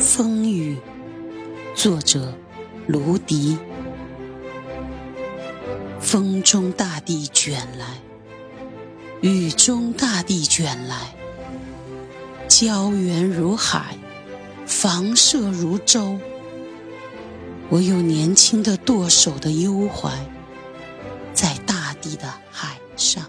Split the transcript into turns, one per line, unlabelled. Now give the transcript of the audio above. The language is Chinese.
风雨，作者卢迪。风中大地卷来，雨中大地卷来，胶原如海，房舍如舟。我有年轻的舵手的忧怀，在大地的海上。